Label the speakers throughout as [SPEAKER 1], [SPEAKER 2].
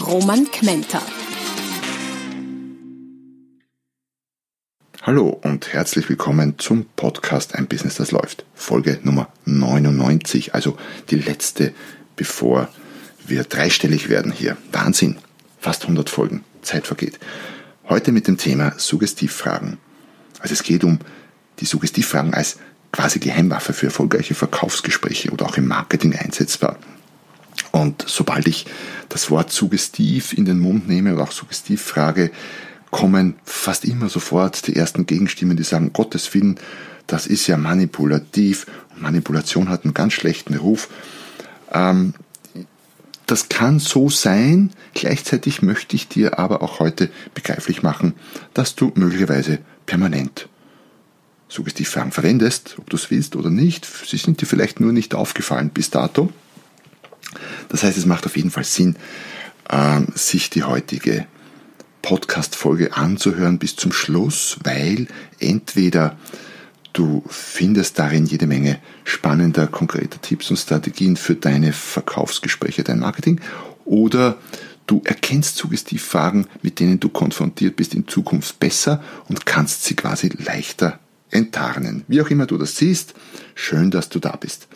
[SPEAKER 1] Roman Kmenter.
[SPEAKER 2] Hallo und herzlich willkommen zum Podcast Ein Business, das läuft. Folge Nummer 99, also die letzte, bevor wir dreistellig werden hier. Wahnsinn, fast 100 Folgen, Zeit vergeht. Heute mit dem Thema Suggestivfragen. Also es geht um die Suggestivfragen als quasi Geheimwaffe für erfolgreiche Verkaufsgespräche oder auch im Marketing einsetzbar. Und sobald ich das Wort suggestiv in den Mund nehme oder auch Suggestivfrage, kommen fast immer sofort die ersten Gegenstimmen, die sagen, Gottes Willen, das ist ja manipulativ. Manipulation hat einen ganz schlechten Ruf. Ähm, das kann so sein. Gleichzeitig möchte ich dir aber auch heute begreiflich machen, dass du möglicherweise permanent Suggestivfragen verwendest, ob du es willst oder nicht. Sie sind dir vielleicht nur nicht aufgefallen bis dato. Das heißt, es macht auf jeden Fall Sinn, ähm, sich die heutige Podcast-Folge anzuhören bis zum Schluss, weil entweder du findest darin jede Menge spannender, konkreter Tipps und Strategien für deine Verkaufsgespräche, dein Marketing, oder du erkennst Suggestivfragen, mit denen du konfrontiert bist, in Zukunft besser und kannst sie quasi leichter enttarnen. Wie auch immer du das siehst, schön, dass du da bist.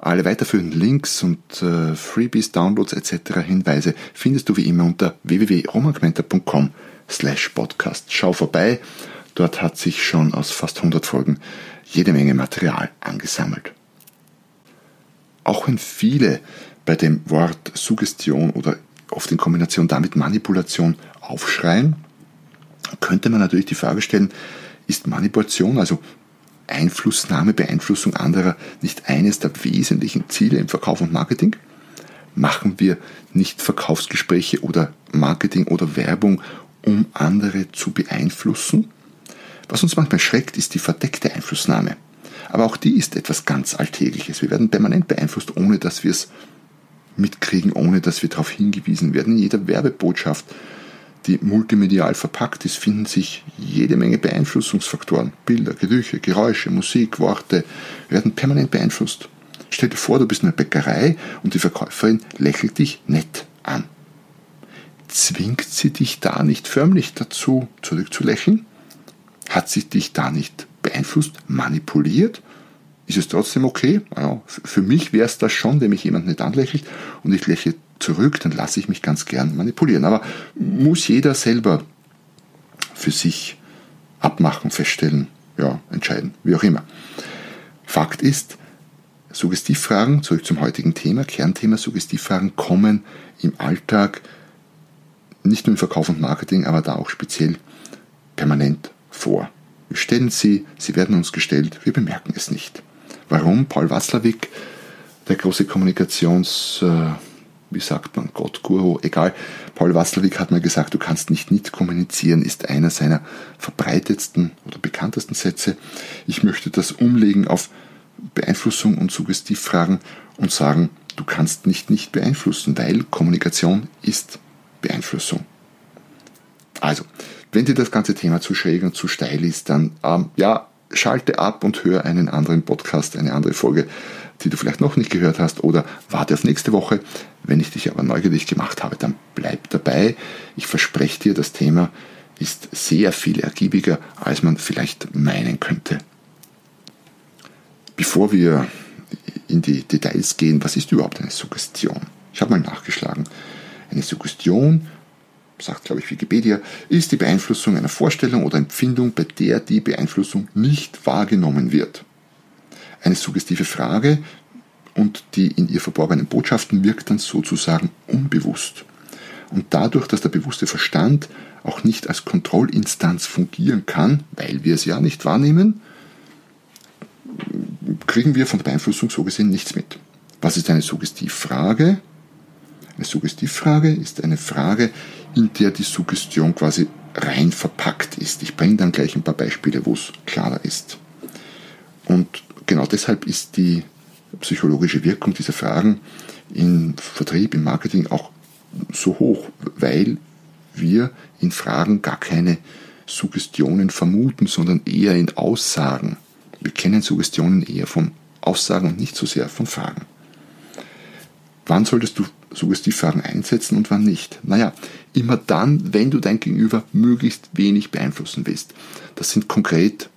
[SPEAKER 2] Alle weiterführenden Links und äh, Freebies, Downloads etc. Hinweise findest du wie immer unter www.romanquenter.com slash podcast. Schau vorbei, dort hat sich schon aus fast 100 Folgen jede Menge Material angesammelt. Auch wenn viele bei dem Wort Suggestion oder oft in Kombination damit Manipulation aufschreien, könnte man natürlich die Frage stellen, ist Manipulation, also Einflussnahme, Beeinflussung anderer nicht eines der wesentlichen Ziele im Verkauf und Marketing? Machen wir nicht Verkaufsgespräche oder Marketing oder Werbung, um andere zu beeinflussen? Was uns manchmal schreckt, ist die verdeckte Einflussnahme. Aber auch die ist etwas ganz Alltägliches. Wir werden permanent beeinflusst, ohne dass wir es mitkriegen, ohne dass wir darauf hingewiesen werden. In jeder Werbebotschaft die multimedial verpackt ist, finden sich jede Menge Beeinflussungsfaktoren. Bilder, Gerüche, Geräusche, Musik, Worte werden permanent beeinflusst. Stell dir vor, du bist in einer Bäckerei und die Verkäuferin lächelt dich nett an. Zwingt sie dich da nicht förmlich dazu, zurückzulächeln? Hat sie dich da nicht beeinflusst, manipuliert? Ist es trotzdem okay? Ja, für mich wäre es das schon, wenn mich jemand nicht anlächelt und ich lächle zurück, dann lasse ich mich ganz gern manipulieren. Aber muss jeder selber für sich abmachen, feststellen, ja, entscheiden, wie auch immer. Fakt ist, Suggestivfragen, zurück zum heutigen Thema, Kernthema Suggestivfragen kommen im Alltag, nicht nur im Verkauf und Marketing, aber da auch speziell permanent vor. Wir stellen sie, sie werden uns gestellt, wir bemerken es nicht. Warum? Paul Watzlawick, der große Kommunikations- äh, wie sagt man, Gott, Guru, egal. Paul Watzlawick hat mal gesagt, du kannst nicht nicht kommunizieren, ist einer seiner verbreitetsten oder bekanntesten Sätze. Ich möchte das umlegen auf Beeinflussung und Suggestivfragen und sagen, du kannst nicht nicht beeinflussen, weil Kommunikation ist Beeinflussung. Also, wenn dir das ganze Thema zu schräg und zu steil ist, dann ähm, ja, schalte ab und hör einen anderen Podcast, eine andere Folge die du vielleicht noch nicht gehört hast oder warte auf nächste Woche. Wenn ich dich aber neugierig gemacht habe, dann bleib dabei. Ich verspreche dir, das Thema ist sehr viel ergiebiger, als man vielleicht meinen könnte. Bevor wir in die Details gehen, was ist überhaupt eine Suggestion? Ich habe mal nachgeschlagen. Eine Suggestion, sagt glaube ich Wikipedia, ist die Beeinflussung einer Vorstellung oder Empfindung, bei der die Beeinflussung nicht wahrgenommen wird. Eine suggestive Frage und die in ihr verborgenen Botschaften wirkt dann sozusagen unbewusst. Und dadurch, dass der bewusste Verstand auch nicht als Kontrollinstanz fungieren kann, weil wir es ja nicht wahrnehmen, kriegen wir von der Beeinflussung so gesehen nichts mit. Was ist eine Suggestivfrage? Eine Suggestivfrage ist eine Frage, in der die Suggestion quasi rein verpackt ist. Ich bringe dann gleich ein paar Beispiele, wo es klarer ist. Und genau deshalb ist die psychologische Wirkung dieser Fragen im Vertrieb, im Marketing auch so hoch, weil wir in Fragen gar keine Suggestionen vermuten, sondern eher in Aussagen. Wir kennen Suggestionen eher von Aussagen und nicht so sehr von Fragen. Wann solltest du Suggestivfragen einsetzen und wann nicht? Naja, immer dann, wenn du dein Gegenüber möglichst wenig beeinflussen willst. Das sind konkret,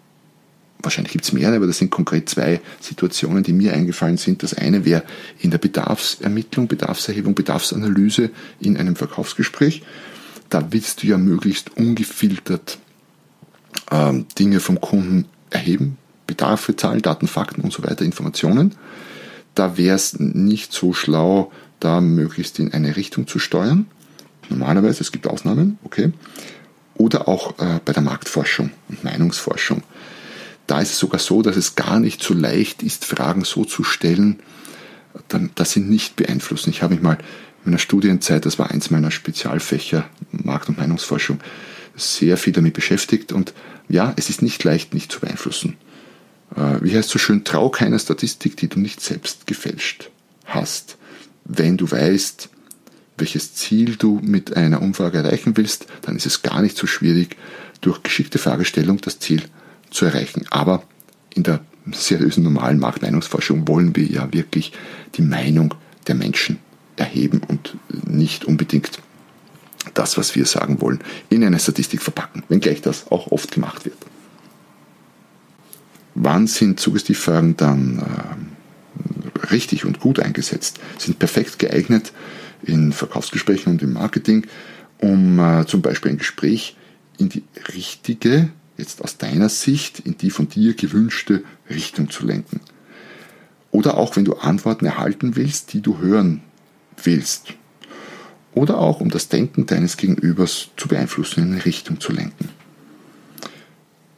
[SPEAKER 2] wahrscheinlich gibt es mehrere, aber das sind konkret zwei Situationen, die mir eingefallen sind. Das eine wäre in der Bedarfsermittlung, Bedarfserhebung, Bedarfsanalyse in einem Verkaufsgespräch. Da willst du ja möglichst ungefiltert ähm, Dinge vom Kunden erheben, Bedarfe, Zahlen, Daten, Fakten und so weiter, Informationen da wäre es nicht so schlau, da möglichst in eine Richtung zu steuern. Normalerweise, es gibt Ausnahmen, okay. Oder auch äh, bei der Marktforschung und Meinungsforschung. Da ist es sogar so, dass es gar nicht so leicht ist, Fragen so zu stellen, dass sie nicht beeinflussen. Ich habe mich mal in meiner Studienzeit, das war eins meiner Spezialfächer, Markt- und Meinungsforschung, sehr viel damit beschäftigt. Und ja, es ist nicht leicht, nicht zu beeinflussen. Äh, wie heißt so schön, trau keiner Statistik, die du nicht selbst gefälscht hast. Wenn du weißt, welches Ziel du mit einer Umfrage erreichen willst, dann ist es gar nicht so schwierig, durch geschickte Fragestellung das Ziel zu erreichen. Aber in der seriösen normalen Marktmeinungsforschung wollen wir ja wirklich die Meinung der Menschen erheben und nicht unbedingt das, was wir sagen wollen, in eine Statistik verpacken, wenngleich das auch oft gemacht wird. Wann sind Suggestivfragen dann äh, richtig und gut eingesetzt? Sind perfekt geeignet in Verkaufsgesprächen und im Marketing, um äh, zum Beispiel ein Gespräch in die richtige, jetzt aus deiner Sicht, in die von dir gewünschte Richtung zu lenken. Oder auch wenn du Antworten erhalten willst, die du hören willst. Oder auch um das Denken deines Gegenübers zu beeinflussen, in eine Richtung zu lenken.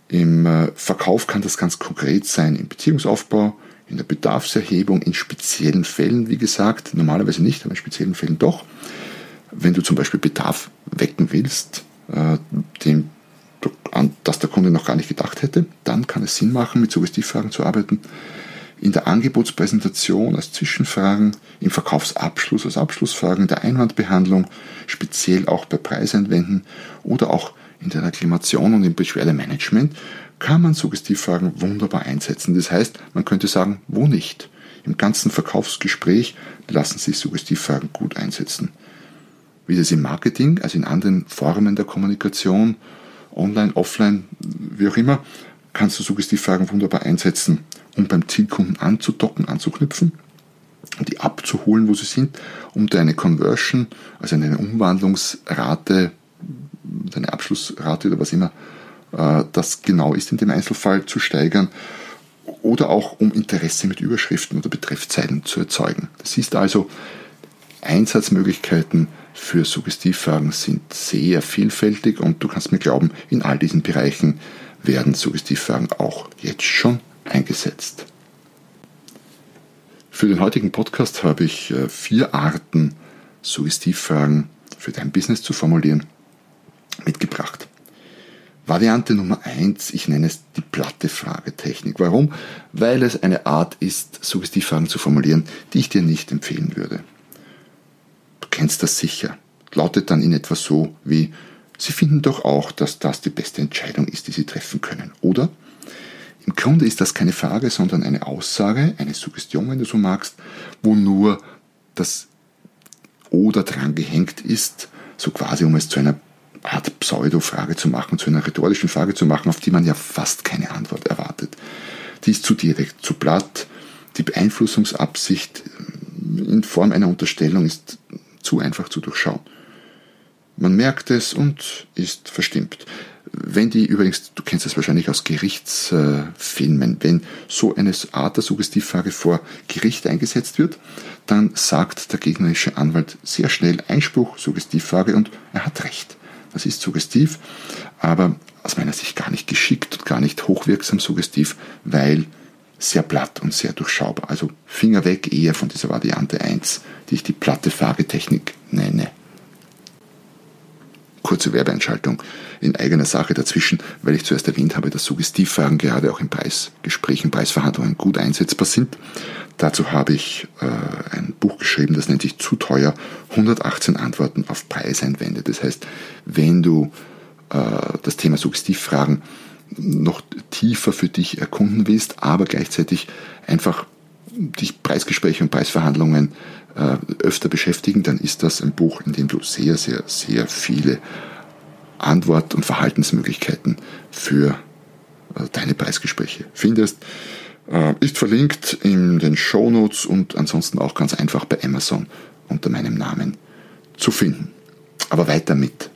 [SPEAKER 2] Im äh, Verkauf kann das ganz konkret sein, im Beziehungsaufbau, in der Bedarfserhebung, in speziellen Fällen, wie gesagt, normalerweise nicht, aber in speziellen Fällen doch. Wenn du zum Beispiel Bedarf wecken willst, äh, dem, an das der Kunde noch gar nicht gedacht hätte, dann kann es Sinn machen, mit Suggestivfragen zu arbeiten. In der Angebotspräsentation als Zwischenfragen, im Verkaufsabschluss als Abschlussfragen, der Einwandbehandlung, speziell auch bei Preiseinwänden oder auch in der Reklamation und im Beschwerdemanagement kann man Suggestivfragen wunderbar einsetzen. Das heißt, man könnte sagen, wo nicht? Im ganzen Verkaufsgespräch lassen sich Suggestivfragen gut einsetzen. Wie das im Marketing, also in anderen Formen der Kommunikation, online, offline, wie auch immer, kannst du Suggestivfragen wunderbar einsetzen, um beim Zielkunden anzudocken, anzuknüpfen die abzuholen, wo sie sind, um deine Conversion, also eine Umwandlungsrate deine Abschlussrate oder was immer äh, das genau ist in dem Einzelfall zu steigern oder auch um Interesse mit Überschriften oder Betreffzeilen zu erzeugen. Das ist also, Einsatzmöglichkeiten für Suggestivfragen sind sehr vielfältig und du kannst mir glauben, in all diesen Bereichen werden Suggestivfragen auch jetzt schon eingesetzt. Für den heutigen Podcast habe ich äh, vier Arten, Suggestivfragen für dein Business zu formulieren mitgebracht. Variante Nummer eins, ich nenne es die platte Fragetechnik. Warum? Weil es eine Art ist, Suggestivfragen zu formulieren, die ich dir nicht empfehlen würde. Kennst das sicher. Lautet dann in etwa so wie, Sie finden doch auch, dass das die beste Entscheidung ist, die Sie treffen können, oder? Im Grunde ist das keine Frage, sondern eine Aussage, eine Suggestion, wenn du so magst, wo nur das oder dran gehängt ist, so quasi um es zu einer Art Pseudo-Frage zu machen, zu einer rhetorischen Frage zu machen, auf die man ja fast keine Antwort erwartet. Die ist zu direkt, zu platt. Die Beeinflussungsabsicht in Form einer Unterstellung ist zu einfach zu durchschauen. Man merkt es und ist verstimmt. Wenn die übrigens, du kennst das wahrscheinlich aus Gerichtsfilmen, wenn so eine Art der Suggestivfrage vor Gericht eingesetzt wird, dann sagt der gegnerische Anwalt sehr schnell Einspruch, Suggestivfrage und er hat recht. Das ist suggestiv, aber aus meiner Sicht gar nicht geschickt und gar nicht hochwirksam suggestiv, weil sehr platt und sehr durchschaubar. Also Finger weg eher von dieser Variante 1, die ich die platte Fragetechnik nenne. Kurze Werbeentschaltung in eigener Sache dazwischen, weil ich zuerst erwähnt habe, dass Suggestivfragen gerade auch in Preisgesprächen, Preisverhandlungen gut einsetzbar sind. Dazu habe ich äh, ein Buch geschrieben, das nennt sich Zu teuer, 118 Antworten auf Preiseinwände. Das heißt, wenn du äh, das Thema Suggestivfragen noch tiefer für dich erkunden willst, aber gleichzeitig einfach dich Preisgespräche und Preisverhandlungen äh, öfter beschäftigen, dann ist das ein Buch, in dem du sehr, sehr, sehr viele Antwort- und Verhaltensmöglichkeiten für äh, deine Preisgespräche findest. Äh, ist verlinkt in den Show Notes und ansonsten auch ganz einfach bei Amazon unter meinem Namen zu finden. Aber weiter mit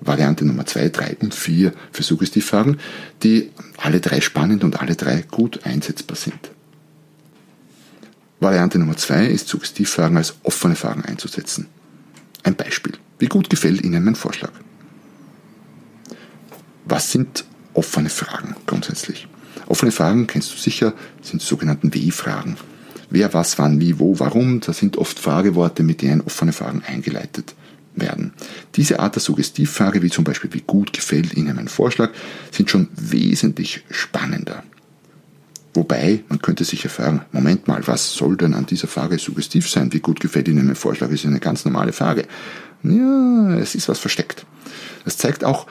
[SPEAKER 2] Variante Nummer 2, 3 und 4 für Suggestivfragen, die alle drei spannend und alle drei gut einsetzbar sind. Variante Nummer 2 ist Suggestivfragen als offene Fragen einzusetzen. Ein Beispiel. Wie gut gefällt Ihnen mein Vorschlag? Was sind offene Fragen grundsätzlich? Offene Fragen, kennst du sicher, sind sogenannten W-Fragen. Wer, was, wann, wie, wo, warum, das sind oft Frageworte, mit denen offene Fragen eingeleitet werden. Diese Art der Suggestivfrage, wie zum Beispiel, wie gut gefällt Ihnen mein Vorschlag, sind schon wesentlich spannender. Wobei, man könnte sich ja fragen, Moment mal, was soll denn an dieser Frage suggestiv sein? Wie gut gefällt Ihnen mein Vorschlag? Ist eine ganz normale Frage. Ja, es ist was versteckt. Das zeigt auch,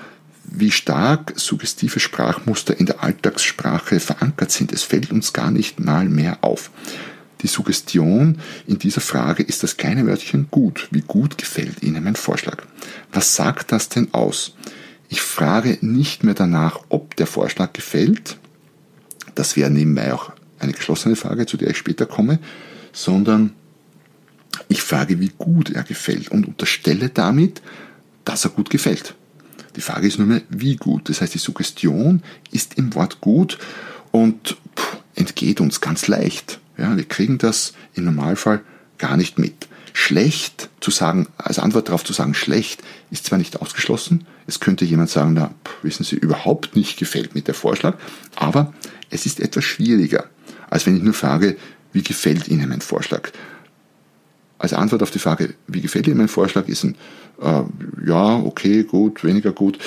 [SPEAKER 2] wie stark suggestive Sprachmuster in der Alltagssprache verankert sind. Es fällt uns gar nicht mal mehr auf. Die Suggestion in dieser Frage ist das kleine Wörtchen gut. Wie gut gefällt Ihnen mein Vorschlag? Was sagt das denn aus? Ich frage nicht mehr danach, ob der Vorschlag gefällt, das wäre nebenbei auch eine geschlossene Frage, zu der ich später komme, sondern ich frage, wie gut er gefällt und unterstelle damit, dass er gut gefällt. Die Frage ist nur mehr, wie gut. Das heißt, die Suggestion ist im Wort gut und pff, entgeht uns ganz leicht. Ja, wir kriegen das im Normalfall gar nicht mit. Schlecht zu sagen, als Antwort darauf zu sagen, schlecht, ist zwar nicht ausgeschlossen. Es könnte jemand sagen, na, wissen Sie, überhaupt nicht gefällt mir der Vorschlag, aber es ist etwas schwieriger, als wenn ich nur frage, wie gefällt Ihnen mein Vorschlag? Als Antwort auf die Frage, wie gefällt Ihnen mein Vorschlag, ist ein äh, ja, okay, gut, weniger gut.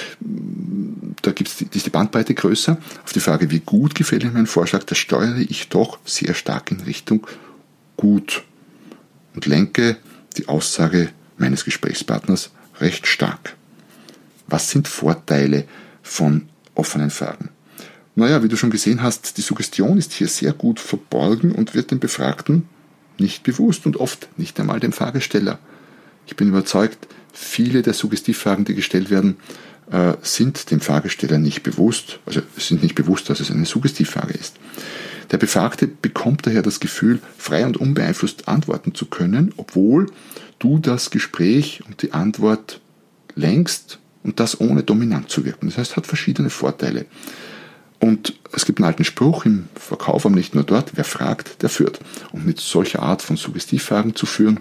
[SPEAKER 2] Da gibt's die, ist die Bandbreite größer. Auf die Frage, wie gut gefällt Ihnen mein Vorschlag, da steuere ich doch sehr stark in Richtung gut und lenke die Aussage meines Gesprächspartners recht stark. Was sind Vorteile von offenen Fragen? Naja, wie du schon gesehen hast, die Suggestion ist hier sehr gut verborgen und wird dem Befragten nicht bewusst und oft nicht einmal dem Fragesteller. Ich bin überzeugt, viele der Suggestivfragen, die gestellt werden, äh, sind dem Fragesteller nicht bewusst, also sind nicht bewusst, dass es eine Suggestivfrage ist. Der Befragte bekommt daher das Gefühl, frei und unbeeinflusst antworten zu können, obwohl du das Gespräch und die Antwort lenkst und das ohne dominant zu wirken. Das heißt, hat verschiedene Vorteile. Und es gibt einen alten Spruch im Verkauf, aber nicht nur dort, wer fragt, der führt. Und mit solcher Art von Suggestivfragen zu führen,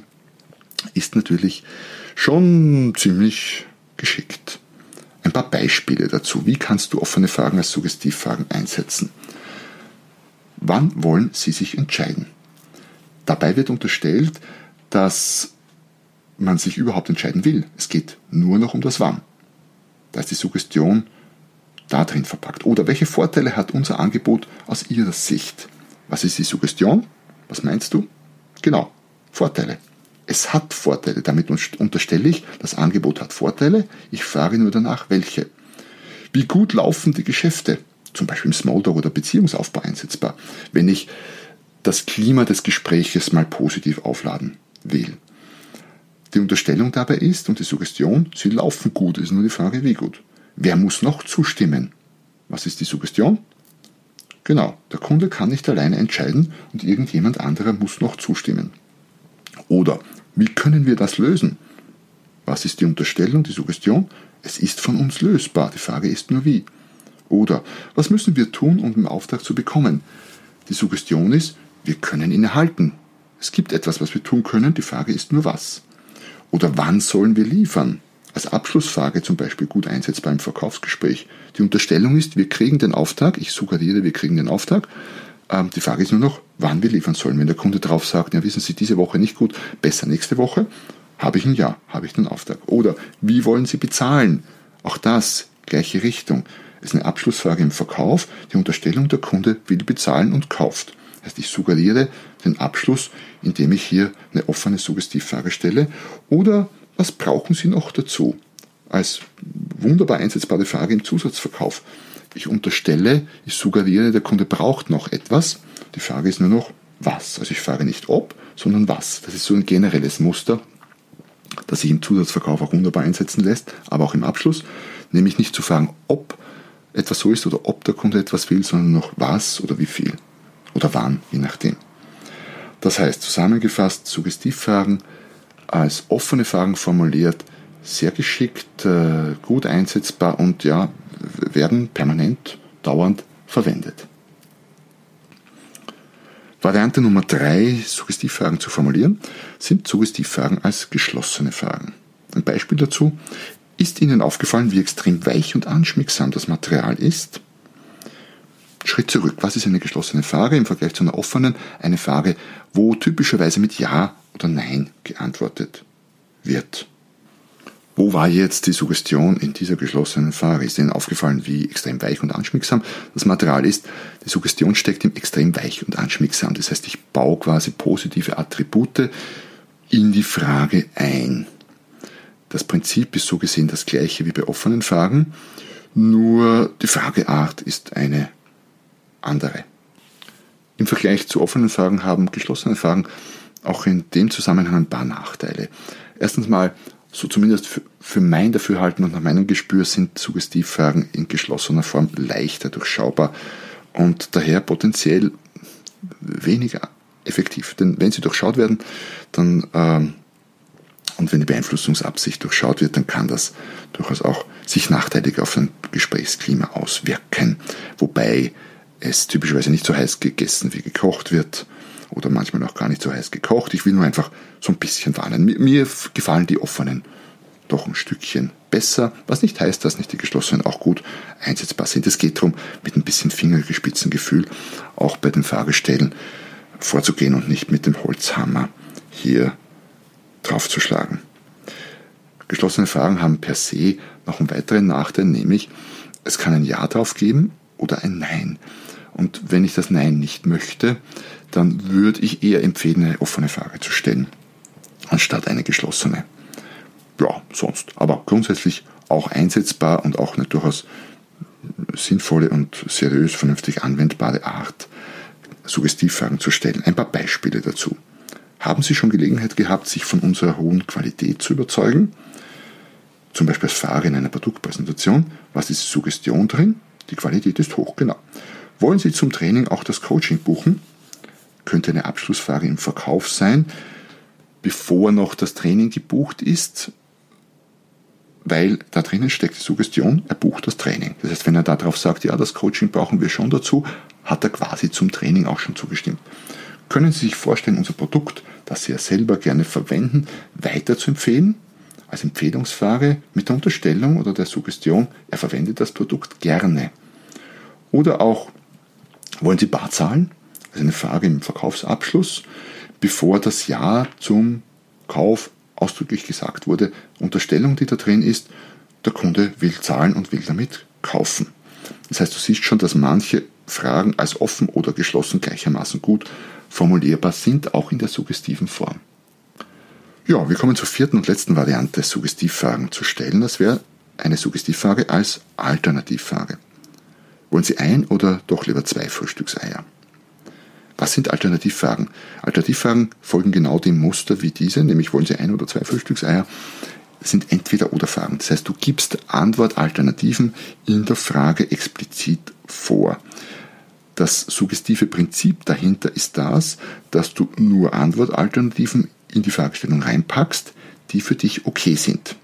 [SPEAKER 2] ist natürlich schon ziemlich geschickt. Ein paar Beispiele dazu. Wie kannst du offene Fragen als Suggestivfragen einsetzen? Wann wollen Sie sich entscheiden? Dabei wird unterstellt, dass man sich überhaupt entscheiden will. Es geht nur noch um das Wann. Da ist die Suggestion da drin verpackt? Oder welche Vorteile hat unser Angebot aus Ihrer Sicht? Was ist die Suggestion? Was meinst du? Genau, Vorteile. Es hat Vorteile. Damit unterstelle ich, das Angebot hat Vorteile. Ich frage nur danach, welche. Wie gut laufen die Geschäfte? Zum Beispiel im Smalltalk oder Beziehungsaufbau einsetzbar, wenn ich das Klima des Gespräches mal positiv aufladen will. Die Unterstellung dabei ist und die Suggestion, sie laufen gut, ist nur die Frage, wie gut. Wer muss noch zustimmen? Was ist die Suggestion? Genau, der Kunde kann nicht alleine entscheiden und irgendjemand anderer muss noch zustimmen. Oder wie können wir das lösen? Was ist die Unterstellung, die Suggestion? Es ist von uns lösbar. Die Frage ist nur wie. Oder was müssen wir tun, um den Auftrag zu bekommen? Die Suggestion ist, wir können ihn erhalten. Es gibt etwas, was wir tun können. Die Frage ist nur was. Oder wann sollen wir liefern? als Abschlussfrage zum Beispiel gut einsetzt beim Verkaufsgespräch. Die Unterstellung ist, wir kriegen den Auftrag, ich suggeriere, wir kriegen den Auftrag, die Frage ist nur noch, wann wir liefern sollen. Wenn der Kunde drauf sagt, ja, wissen Sie, diese Woche nicht gut, besser nächste Woche, habe ich ein Ja, habe ich den Auftrag. Oder wie wollen Sie bezahlen? Auch das, gleiche Richtung. Es ist eine Abschlussfrage im Verkauf, die Unterstellung, der Kunde will bezahlen und kauft. Das heißt, ich suggeriere den Abschluss, indem ich hier eine offene Suggestivfrage stelle. Oder was brauchen Sie noch dazu? Als wunderbar einsetzbare Frage im Zusatzverkauf. Ich unterstelle, ich suggeriere, der Kunde braucht noch etwas. Die Frage ist nur noch, was? Also ich frage nicht ob, sondern was. Das ist so ein generelles Muster, das sich im Zusatzverkauf auch wunderbar einsetzen lässt, aber auch im Abschluss. Nämlich nicht zu fragen, ob etwas so ist oder ob der Kunde etwas will, sondern noch was oder wie viel oder wann, je nachdem. Das heißt, zusammengefasst, Suggestivfragen als offene Fragen formuliert, sehr geschickt, äh, gut einsetzbar und ja, werden permanent, dauernd verwendet. Variante Nummer drei, Suggestivfragen zu formulieren, sind Suggestivfragen als geschlossene Fragen. Ein Beispiel dazu, ist Ihnen aufgefallen, wie extrem weich und anschmiegsam das Material ist? Schritt zurück. Was ist eine geschlossene Frage im Vergleich zu einer offenen? Eine Frage, wo typischerweise mit Ja oder Nein geantwortet wird. Wo war jetzt die Suggestion in dieser geschlossenen Frage? Ist Ihnen aufgefallen, wie extrem weich und anschmiegsam das Material ist? Die Suggestion steckt im extrem weich und anschmiegsam. Das heißt, ich baue quasi positive Attribute in die Frage ein. Das Prinzip ist so gesehen das gleiche wie bei offenen Fragen, nur die Frageart ist eine andere. Im Vergleich zu offenen Fragen haben geschlossene Fragen auch in dem Zusammenhang ein paar Nachteile. Erstens mal, so zumindest für, für mein Dafürhalten und nach meinem Gespür sind Suggestivfragen in geschlossener Form leichter durchschaubar und daher potenziell weniger effektiv. Denn wenn sie durchschaut werden, dann ähm, und wenn die Beeinflussungsabsicht durchschaut wird, dann kann das durchaus auch sich nachteilig auf ein Gesprächsklima auswirken. Wobei es typischerweise nicht so heiß gegessen wie gekocht wird oder manchmal auch gar nicht so heiß gekocht. Ich will nur einfach so ein bisschen warnen. Mir, gefallen die offenen doch ein Stückchen besser, was nicht heißt, dass nicht die geschlossenen auch gut einsetzbar sind. Es geht darum, mit ein bisschen Fingergespitzengefühl auch bei den Fragestellen vorzugehen und nicht mit dem Holzhammer hier draufzuschlagen. Geschlossene Fragen haben per se noch einen weiteren Nachteil, nämlich es kann ein Ja drauf geben oder ein Nein. Und wenn ich das Nein nicht möchte, dann würde ich eher empfehlen, eine offene Frage zu stellen, anstatt eine geschlossene. Ja, sonst. Aber grundsätzlich auch einsetzbar und auch eine durchaus sinnvolle und seriös, vernünftig anwendbare Art, Suggestivfragen zu stellen. Ein paar Beispiele dazu. Haben Sie schon Gelegenheit gehabt, sich von unserer hohen Qualität zu überzeugen? Zum Beispiel als Frage in einer Produktpräsentation. Was ist Suggestion drin? Die Qualität ist hoch, genau. Wollen Sie zum Training auch das Coaching buchen? Könnte eine Abschlussfrage im Verkauf sein, bevor noch das Training gebucht ist, weil da drinnen steckt die Suggestion, er bucht das Training. Das heißt, wenn er darauf sagt, ja, das Coaching brauchen wir schon dazu, hat er quasi zum Training auch schon zugestimmt. Können Sie sich vorstellen, unser Produkt, das Sie ja selber gerne verwenden, weiter zu empfehlen? Als Empfehlungsfrage mit der Unterstellung oder der Suggestion, er verwendet das Produkt gerne. Oder auch, wollen Sie bar zahlen? Also eine Frage im Verkaufsabschluss, bevor das Ja zum Kauf ausdrücklich gesagt wurde. Unterstellung, die da drin ist, der Kunde will zahlen und will damit kaufen. Das heißt, du siehst schon, dass manche Fragen als offen oder geschlossen gleichermaßen gut formulierbar sind, auch in der suggestiven Form. Ja, wir kommen zur vierten und letzten Variante, Suggestivfragen zu stellen. Das wäre eine Suggestivfrage als Alternativfrage. Wollen Sie ein oder doch lieber zwei Frühstückseier? Was sind Alternativfragen? Alternativfragen folgen genau dem Muster wie diese, nämlich wollen Sie ein oder zwei Frühstückseier? Sind entweder oder Fragen. Das heißt, du gibst Antwortalternativen in der Frage explizit vor das suggestive Prinzip dahinter ist das, dass du nur Antwortalternativen in die Fragestellung reinpackst, die für dich okay sind.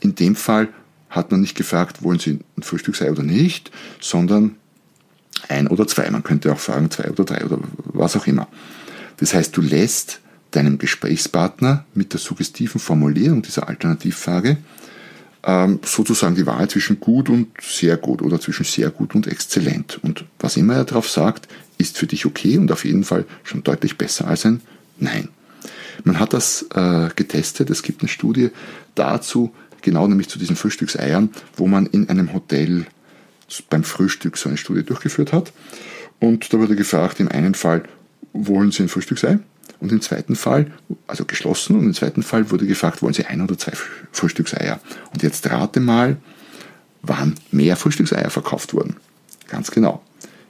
[SPEAKER 2] In dem Fall hat man nicht gefragt, wollen Sie ein Frühstücksei oder nicht, sondern ein oder zwei. Man könnte auch fragen, zwei oder drei oder was auch immer. Das heißt, du lässt deinem Gesprächspartner mit der suggestiven Formulierung dieser Alternativfrage ähm, sozusagen die Wahl zwischen gut und sehr gut oder zwischen sehr gut und exzellent. Und was immer er darauf sagt, ist für dich okay und auf jeden Fall schon deutlich besser als ein Nein. Man hat das äh, getestet. Es gibt eine Studie dazu, genau nämlich zu diesen Frühstückseiern, wo man in einem Hotel beim Frühstück so eine Studie durchgeführt hat. Und da wurde gefragt, im einen Fall, wollen Sie ein Frühstücksei? Und im zweiten Fall, also geschlossen, und im zweiten Fall wurde gefragt, wollen Sie ein oder zwei Frühstückseier? Und jetzt rate mal, wann mehr Frühstückseier verkauft wurden. Ganz genau.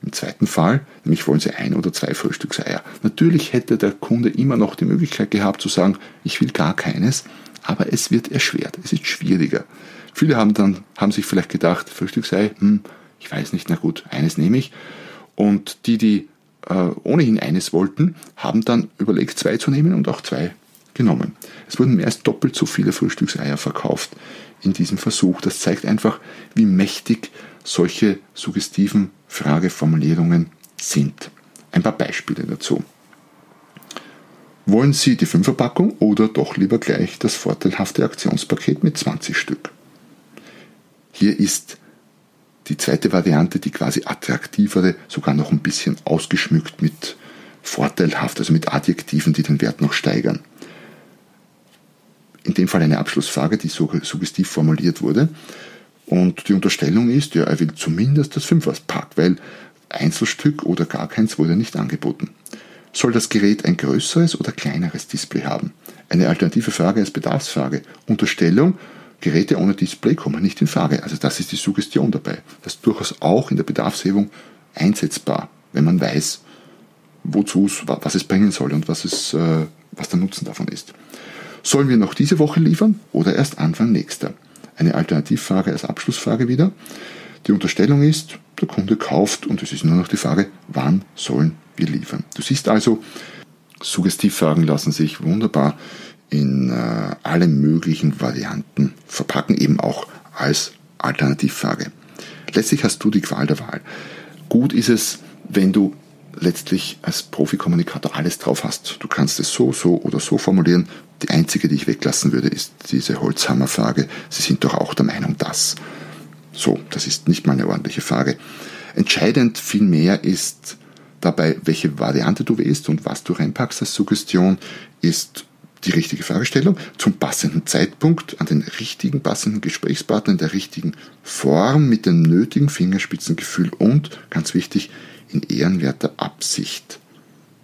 [SPEAKER 2] Im zweiten Fall, nämlich wollen Sie ein oder zwei Frühstückseier. Natürlich hätte der Kunde immer noch die Möglichkeit gehabt zu sagen, ich will gar keines, aber es wird erschwert, es ist schwieriger. Viele haben dann, haben sich vielleicht gedacht, Frühstücksei, hm, ich weiß nicht, na gut, eines nehme ich. Und die, die äh, ohnehin eines wollten, haben dann überlegt, zwei zu nehmen und auch zwei genommen. Es wurden mehr als doppelt so viele Frühstückseier verkauft in diesem Versuch. Das zeigt einfach, wie mächtig solche suggestiven Frageformulierungen sind. Ein paar Beispiele dazu. Wollen Sie die Fünferpackung oder doch lieber gleich das vorteilhafte Aktionspaket mit 20 Stück? Hier ist die zweite Variante, die quasi attraktivere, sogar noch ein bisschen ausgeschmückt mit vorteilhaft, also mit Adjektiven, die den Wert noch steigern. In dem Fall eine Abschlussfrage, die suggestiv formuliert wurde. Und die Unterstellung ist, ja, er will zumindest das Fünferpack, weil Einzelstück oder gar keins wurde nicht angeboten. Soll das Gerät ein größeres oder kleineres Display haben? Eine alternative Frage als Bedarfsfrage. Unterstellung, Geräte ohne Display kommen nicht in Frage. Also das ist die Suggestion dabei. Das ist durchaus auch in der Bedarfshebung einsetzbar, wenn man weiß, wozu es, was es bringen soll und was, es, äh, was der Nutzen davon ist. Sollen wir noch diese Woche liefern oder erst Anfang nächster? Eine Alternativfrage als Abschlussfrage wieder. Die Unterstellung ist, der Kunde kauft und es ist nur noch die Frage, wann sollen wir liefern. Du siehst also, Suggestivfragen lassen sich wunderbar in äh, alle möglichen Varianten verpacken, eben auch als Alternativfrage. Letztlich hast du die Qual der Wahl. Gut ist es, wenn du letztlich als Profikommunikator alles drauf hast. Du kannst es so, so oder so formulieren. Die einzige, die ich weglassen würde, ist diese Holzhammerfrage. Sie sind doch auch der Meinung, dass. So, das ist nicht mal eine ordentliche Frage. Entscheidend vielmehr ist dabei, welche Variante du wählst und was du reinpackst als Suggestion, ist die richtige Fragestellung zum passenden Zeitpunkt, an den richtigen passenden Gesprächspartner in der richtigen Form, mit dem nötigen Fingerspitzengefühl und, ganz wichtig, in ehrenwerter Absicht.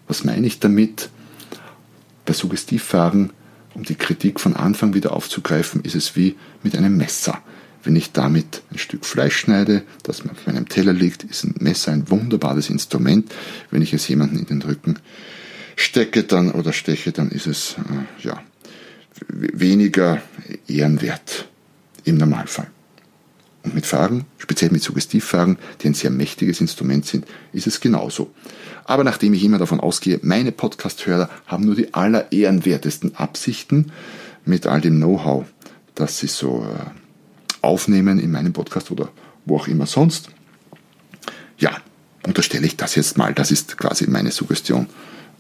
[SPEAKER 2] Was meine ich damit? Bei Suggestivfragen, um die Kritik von Anfang wieder aufzugreifen, ist es wie mit einem Messer. Wenn ich damit ein Stück Fleisch schneide, das auf meinem Teller liegt, ist ein Messer ein wunderbares Instrument. Wenn ich es jemanden in den Rücken stecke dann oder steche, dann ist es äh, ja, weniger ehrenwert im Normalfall. Und mit Fragen, speziell mit Suggestivfragen, die ein sehr mächtiges Instrument sind, ist es genauso. Aber nachdem ich immer davon ausgehe, meine Podcast-Hörer haben nur die allerehrenwertesten Absichten mit all dem Know-how, das sie so äh, aufnehmen in meinem Podcast oder wo auch immer sonst, ja, unterstelle ich das jetzt mal. Das ist quasi meine Suggestion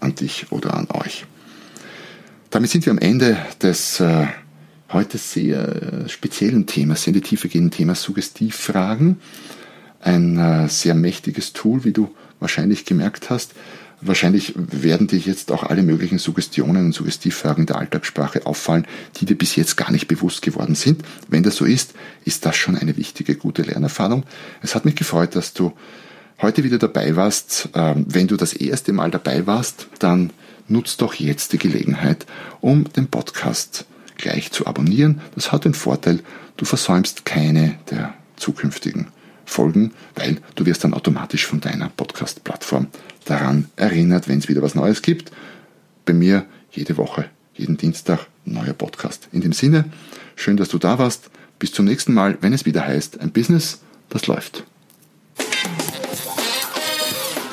[SPEAKER 2] an dich oder an euch. Damit sind wir am Ende des äh, heute sehr äh, speziellen Themas, sehr in die Tiefe gehenden Themas Suggestivfragen. Ein äh, sehr mächtiges Tool, wie du wahrscheinlich gemerkt hast. Wahrscheinlich werden dir jetzt auch alle möglichen Suggestionen und Suggestivfragen der Alltagssprache auffallen, die dir bis jetzt gar nicht bewusst geworden sind. Wenn das so ist, ist das schon eine wichtige, gute Lernerfahrung. Es hat mich gefreut, dass du heute wieder dabei warst. Ähm, wenn du das erste Mal dabei warst, dann nutzt doch jetzt die Gelegenheit, um den Podcast gleich zu abonnieren. Das hat den Vorteil, du versäumst keine der zukünftigen Folgen, weil du wirst dann automatisch von deiner Podcast-Plattform daran erinnert, wenn es wieder was Neues gibt. Bei mir jede Woche, jeden Dienstag neuer Podcast. In dem Sinne, schön, dass du da warst. Bis zum nächsten Mal, wenn es wieder heißt, ein Business, das läuft.